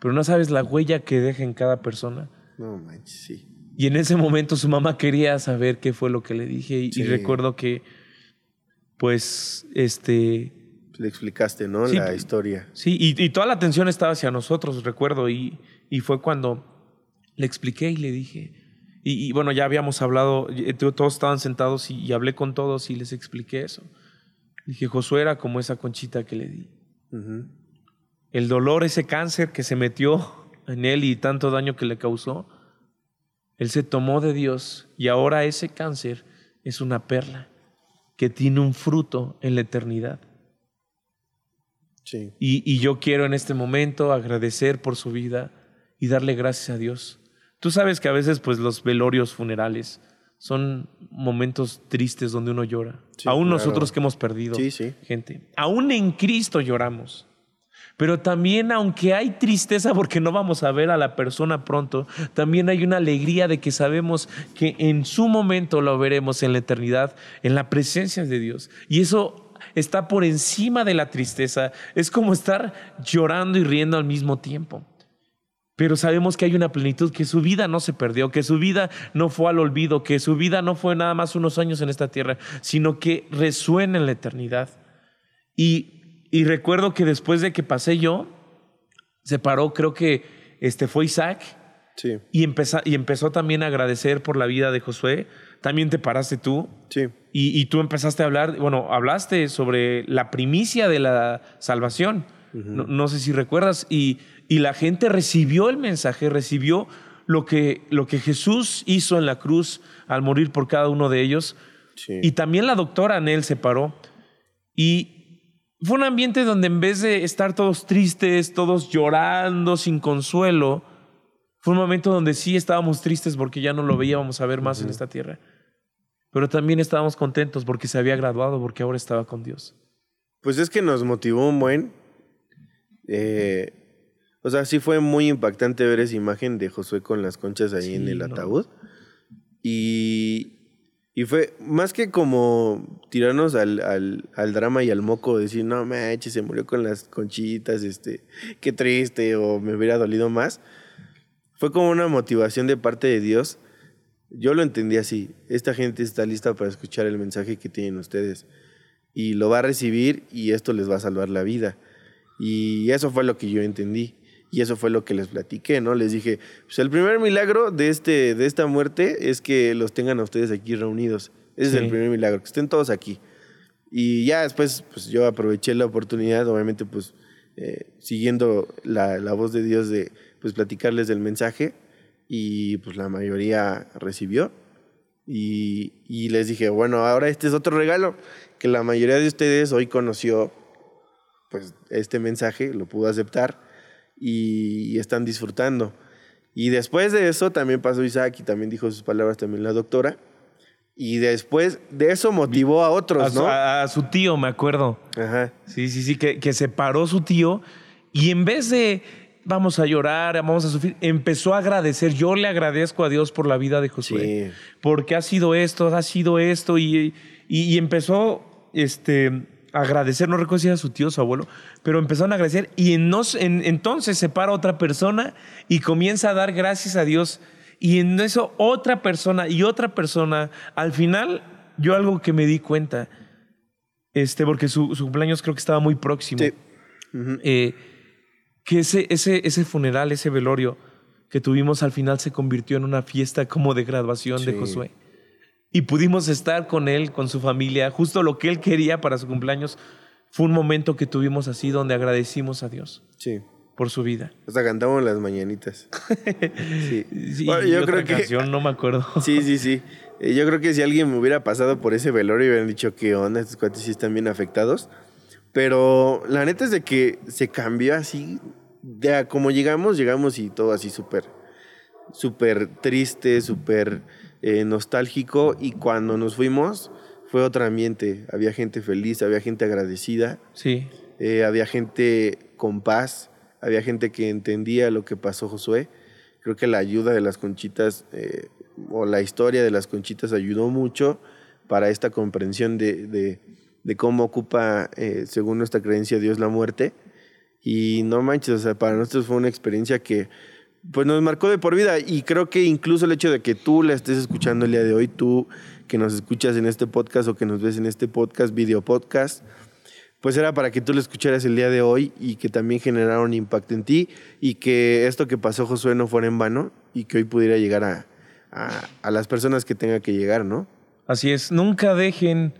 pero no sabes la huella que deja en cada persona. No manches, sí. Y en ese momento su mamá quería saber qué fue lo que le dije y, y recuerdo que, pues, este, Le explicaste, ¿no? Sí, la historia. Sí, y, y toda la atención estaba hacia nosotros, recuerdo, y, y fue cuando le expliqué y le dije, y, y bueno, ya habíamos hablado, to- todos estaban sentados y, hablé con todos y les expliqué eso. Dije, Josué era como esa conchita que le di. El dolor, ese cáncer que se metió en él y tanto daño que le causó, él se tomó de Dios y ahora ese cáncer es una perla que tiene un fruto en la eternidad. Sí. Y, y yo quiero en este momento agradecer por su vida y darle gracias a Dios. Tú sabes que a veces pues los velorios funerales son momentos tristes donde uno llora. Sí, Aún claro. nosotros que hemos perdido Sí, gente. Aún en Cristo lloramos. Pero también aunque hay tristeza porque no vamos a ver a la persona pronto, también hay una alegría de que sabemos que en su momento lo veremos en la eternidad, en la presencia de Dios. Y eso está por encima de la tristeza. Es como estar llorando y riendo al mismo tiempo. Pero sabemos que hay una plenitud, que su vida no se perdió, que su vida no fue al olvido, que su vida no fue nada más unos años en esta tierra, sino que resuena en la eternidad. Y, y recuerdo que después de que pasé yo, se paró, creo que este fue Isaac, Sí. y, empezó, y empezó también a agradecer por la vida de Josué. También te paraste tú, Sí. y, y tú empezaste a hablar, bueno, hablaste sobre la primicia de la salvación. no, no sé si recuerdas. Y, y la gente recibió el mensaje, recibió lo que, lo que Jesús hizo en la cruz al morir por cada uno de ellos. Sí. Y también la doctora Anel se paró. Y fue un ambiente donde en vez de estar todos tristes, todos llorando, sin consuelo, fue un momento donde sí estábamos tristes porque ya no lo veíamos a ver más en esta tierra. Pero también estábamos contentos porque se había graduado, porque ahora estaba con Dios. Pues es que nos motivó un buen. eh, O sea, sí fue muy impactante ver esa imagen de Josué con las conchas ahí en Sí, el no. ataúd. Y, y fue más que como tirarnos al, al, al drama y al moco, decir, no manches, se murió con las conchitas, este, qué triste, o me hubiera dolido más. Fue como una motivación de parte de Dios. Yo lo entendí así. Esta gente está lista para escuchar el mensaje que tienen ustedes. Y lo va a recibir y esto les va a salvar la vida. Y eso fue lo que yo entendí. Y eso fue lo que les platiqué, ¿no? Les dije, pues el primer milagro de, este, de esta muerte es que los tengan a ustedes aquí reunidos. Ese es el primer milagro, que estén todos aquí. Y ya después, pues yo aproveché la oportunidad, obviamente, pues eh, siguiendo la, la voz de Dios de, pues platicarles del mensaje. Y pues la mayoría recibió. Y, y les dije, bueno, ahora este es otro regalo que la mayoría de ustedes hoy conoció, pues este mensaje, lo pudo aceptar y, y están disfrutando. Y después de eso también pasó Isaac y también dijo sus palabras también la doctora. Y después de eso motivó a A otros, su, ¿no? a- a su tío, me acuerdo. Ajá. Sí, sí, sí, que, que se paró su tío y en vez de vamos a llorar, vamos a sufrir, empezó a agradecer. Yo le agradezco a Dios por la vida de Josué. Sí. Porque ha sido esto, ha sido esto y, y- y empezó este, a agradecer, no recuerdo si era su tío o su abuelo, pero empezaron a agradecer y en en- entonces se para otra persona y comienza a dar gracias a Dios. Y en eso otra persona y otra persona, al final yo algo que me di cuenta, este, porque su, su cumpleaños creo que estaba muy próximo. Sí. Eh, que ese, ese, ese funeral, ese velorio que tuvimos al final se convirtió en una fiesta como de graduación de. Josué. Y pudimos estar con él, con su familia, justo lo que él quería para su cumpleaños. Fue un momento que tuvimos así donde agradecimos a Dios Sí. por su vida. Hasta cantamos las mañanitas. Sí. Sí, Bueno, yo creo que canción, no me acuerdo. Sí, sí, sí. Eh, yo creo que si alguien me hubiera pasado por ese velorio y hubieran dicho que onda, estos cuates sí están bien afectados. Pero la neta es de que se cambió así. De a como llegamos, llegamos y todo así súper, súper triste, súper eh, nostálgico. Y cuando nos fuimos, fue otro ambiente. Había gente feliz, había gente agradecida. Sí, Eh, había gente con paz, había gente que entendía lo que pasó Josué. Creo que la ayuda de las conchitas eh, o la historia de las conchitas ayudó mucho para esta comprensión de, de- de cómo ocupa, eh, según nuestra creencia, Dios la muerte. Y no manches, o sea, para nosotros fue una experiencia que pues nos marcó de por vida y creo que incluso el hecho de que tú la estés escuchando el día de hoy, tú que nos escuchas en este podcast o que nos ves en este podcast, video podcast, pues era para que tú lo escucharas el día de hoy y que también generara un impacto en ti y que esto que pasó Josué no fuera en vano y que hoy pudiera llegar a, a- a las personas que tenga que llegar, ¿no? así es. Nunca dejen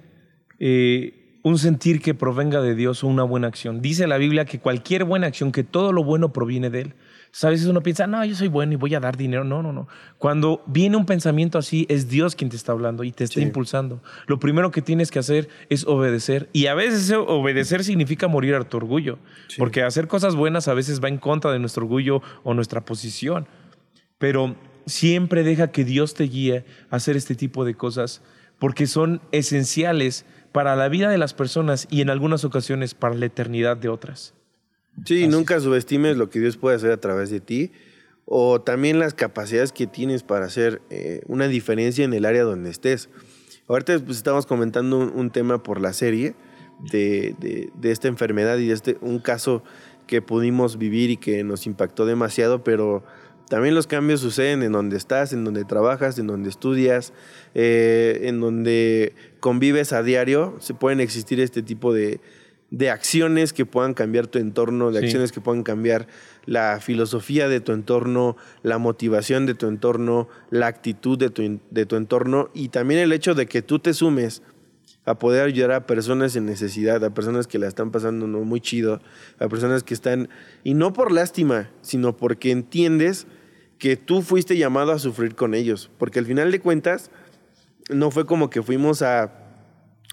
eh, un sentir que provenga de Dios o una buena acción. Dice la Biblia que cualquier buena acción, que todo lo bueno proviene de Él. A veces uno piensa, no, yo soy bueno y voy a dar dinero. No, no, no. Cuando viene un pensamiento así, es Dios quien te está hablando y te está Sí. impulsando. Lo primero que tienes que hacer es obedecer. Y a veces obedecer significa morir a tu orgullo. Porque hacer cosas buenas a veces va en contra de nuestro orgullo o nuestra posición. Pero siempre deja que Dios te guíe a hacer este tipo de cosas porque son esenciales para la vida de las personas y en algunas ocasiones para la eternidad de otras. Sí, nunca subestimes lo que Dios puede hacer a través de ti o también las capacidades que tienes para hacer eh, una diferencia en el área donde estés. Ahorita pues, estamos comentando un, un tema por la serie de, de- de esta enfermedad y de este, un caso que pudimos vivir y que nos impactó demasiado, pero también los cambios suceden en donde estás, en donde trabajas, en donde estudias, eh, en donde convives a diario. Se pueden existir este tipo de, de acciones que puedan cambiar tu entorno, de Sí. acciones que puedan cambiar la filosofía de tu entorno, la motivación de tu entorno, la actitud de tu, de tu entorno y también el hecho de que tú te sumes a poder ayudar a personas en necesidad, a personas que la están pasando no muy chido, a personas que están, y no por lástima, sino porque entiendes que tú fuiste llamado a sufrir con ellos, porque al final de cuentas no fue como que fuimos a,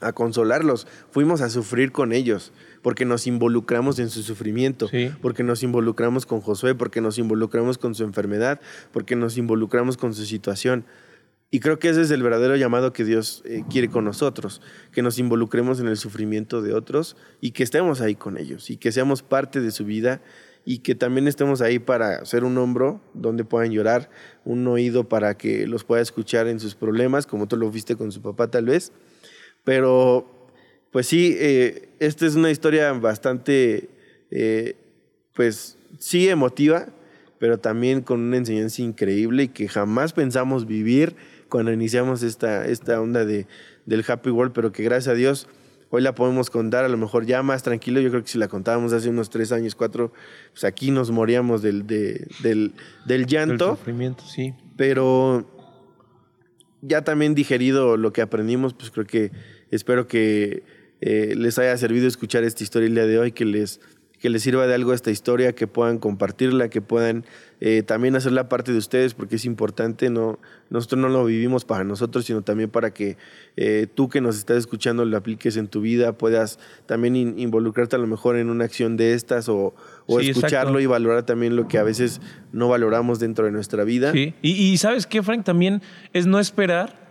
a consolarlos, fuimos a sufrir con ellos, porque nos involucramos en su sufrimiento, Sí. porque nos involucramos con Josué, porque nos involucramos con su enfermedad, porque nos involucramos con su situación. Y creo que ese es el verdadero llamado que Dios eh, quiere con nosotros, que nos involucremos en el sufrimiento de otros y que estemos ahí con ellos y que seamos parte de su vida y que también estemos ahí para ser un hombro donde puedan llorar, un oído para que los pueda escuchar en sus problemas, como tú lo viste con su papá tal vez. Pero, pues sí, eh, esta es una historia bastante, eh, pues sí emotiva, pero también con una enseñanza increíble y que jamás pensamos vivir cuando iniciamos esta, esta onda de, del Happy World, pero que gracias a Dios hoy la podemos contar a lo mejor ya más tranquilo. Yo creo que si la contábamos hace unos tres años, cuatro, pues aquí nos moríamos del, del, del llanto. El sufrimiento, sí. Pero ya también digerido lo que aprendimos, pues creo que espero que eh, les haya servido escuchar esta historia el día de hoy, que les que les sirva de algo esta historia, que puedan compartirla, que puedan eh, también hacerla parte de ustedes, porque es importante, no, nosotros no lo vivimos para nosotros, sino también para que eh, tú que nos estás escuchando lo apliques en tu vida, puedas también involucrarte a lo mejor en una acción de estas o, escucharlo y valorar también lo que a veces no valoramos dentro de nuestra vida. Sí, y, sabes qué, Frank, también es no esperar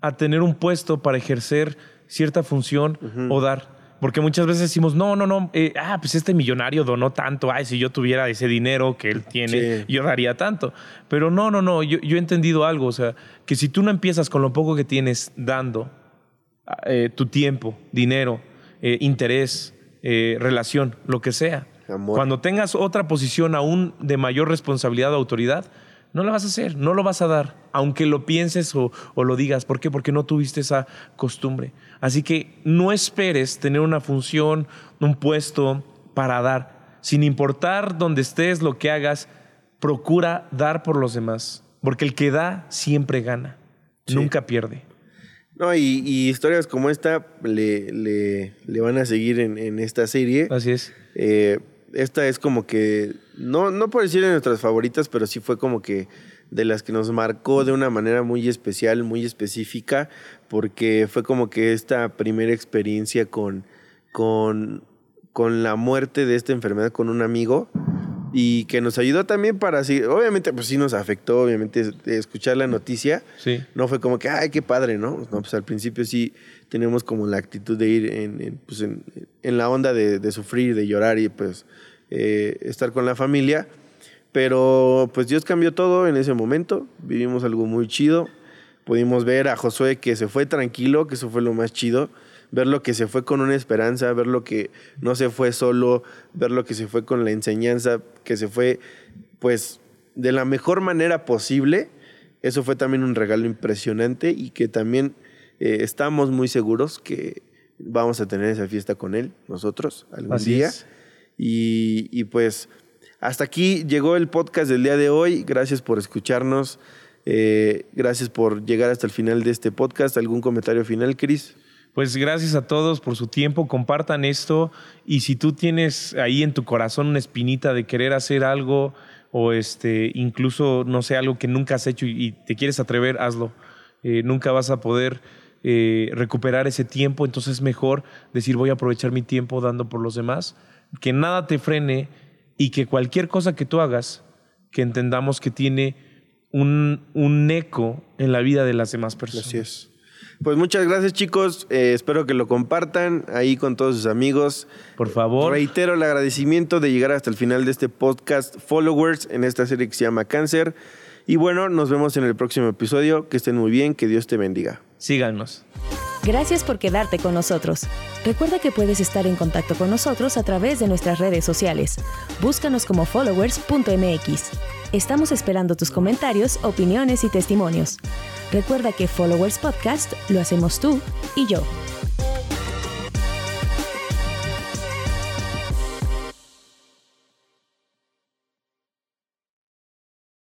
a tener un puesto para ejercer cierta función o dar porque muchas veces decimos, no, no, no, eh, ah, pues este millonario donó tanto, ay, si yo tuviera ese dinero que él tiene, yo daría tanto. Pero no, no, no, yo, he entendido algo, o sea, que si tú no empiezas con lo poco que tienes dando, eh, tu tiempo, dinero, eh, interés, relación, lo que sea, cuando tengas otra posición aún de mayor responsabilidad o autoridad, no la vas a hacer, no lo vas a dar, aunque lo pienses o, lo digas. ¿Por qué? Porque no tuviste esa costumbre. Así que no esperes tener una función, un puesto para dar. Sin importar dónde estés, lo que hagas, procura dar por los demás. Porque el que da siempre gana, nunca pierde. No, y, historias como esta le, le, van a seguir en, esta serie. Así es. Eh, esta es como que, no, no por decir de nuestras favoritas, pero sí fue como que de las que nos marcó de una manera muy especial, muy específica, porque fue como que esta primera experiencia con, con, con la muerte de esta enfermedad con un amigo y que nos ayudó también para así, obviamente pues sí nos afectó, obviamente escuchar la noticia, sí. no fue como que, ay, qué padre, ¿no? No, pues al principio sí tenemos como la actitud de ir en, pues en, la onda de, sufrir, de llorar y pues eh, estar con la familia, pero pues Dios cambió todo en ese momento, vivimos algo muy chido, pudimos ver a Josué que se fue tranquilo, que eso fue lo más chido, ver lo que se fue con una esperanza, ver lo que no se fue solo, ver lo que se fue con la enseñanza, que se fue pues de la mejor manera posible. Eso fue también un regalo impresionante y que también eh, estamos muy seguros que vamos a tener esa fiesta con él, nosotros, algún día. Y, y, pues hasta aquí llegó el podcast del día de hoy. Gracias por escucharnos. Eh, gracias por llegar hasta el final de este podcast. ¿Algún comentario final, Cris? Pues gracias a todos por su tiempo, compartan esto y si tú tienes ahí en tu corazón una espinita de querer hacer algo o este incluso no sé algo que nunca has hecho y, te quieres atrever, hazlo. Eh, nunca vas a poder eh, recuperar ese tiempo, entonces es mejor decir voy a aprovechar mi tiempo dando por los demás, que nada te frene y que cualquier cosa que tú hagas, que entendamos que tiene un, un eco en la vida de las demás personas. Así es. Pues muchas gracias chicos, eh, espero que lo compartan ahí con todos sus amigos. Por favor. Reitero el agradecimiento de llegar hasta el final de este podcast Followers en esta serie que se llama Cáncer. Y bueno, nos vemos en el próximo episodio. Que estén muy bien, que Dios te bendiga. Síganos. Gracias por quedarte con nosotros. Recuerda que puedes estar en contacto con nosotros a través de nuestras redes sociales. Búscanos como followers.mx. Estamos esperando tus comentarios, opiniones y testimonios. Recuerda que Followers Podcast lo hacemos tú y yo.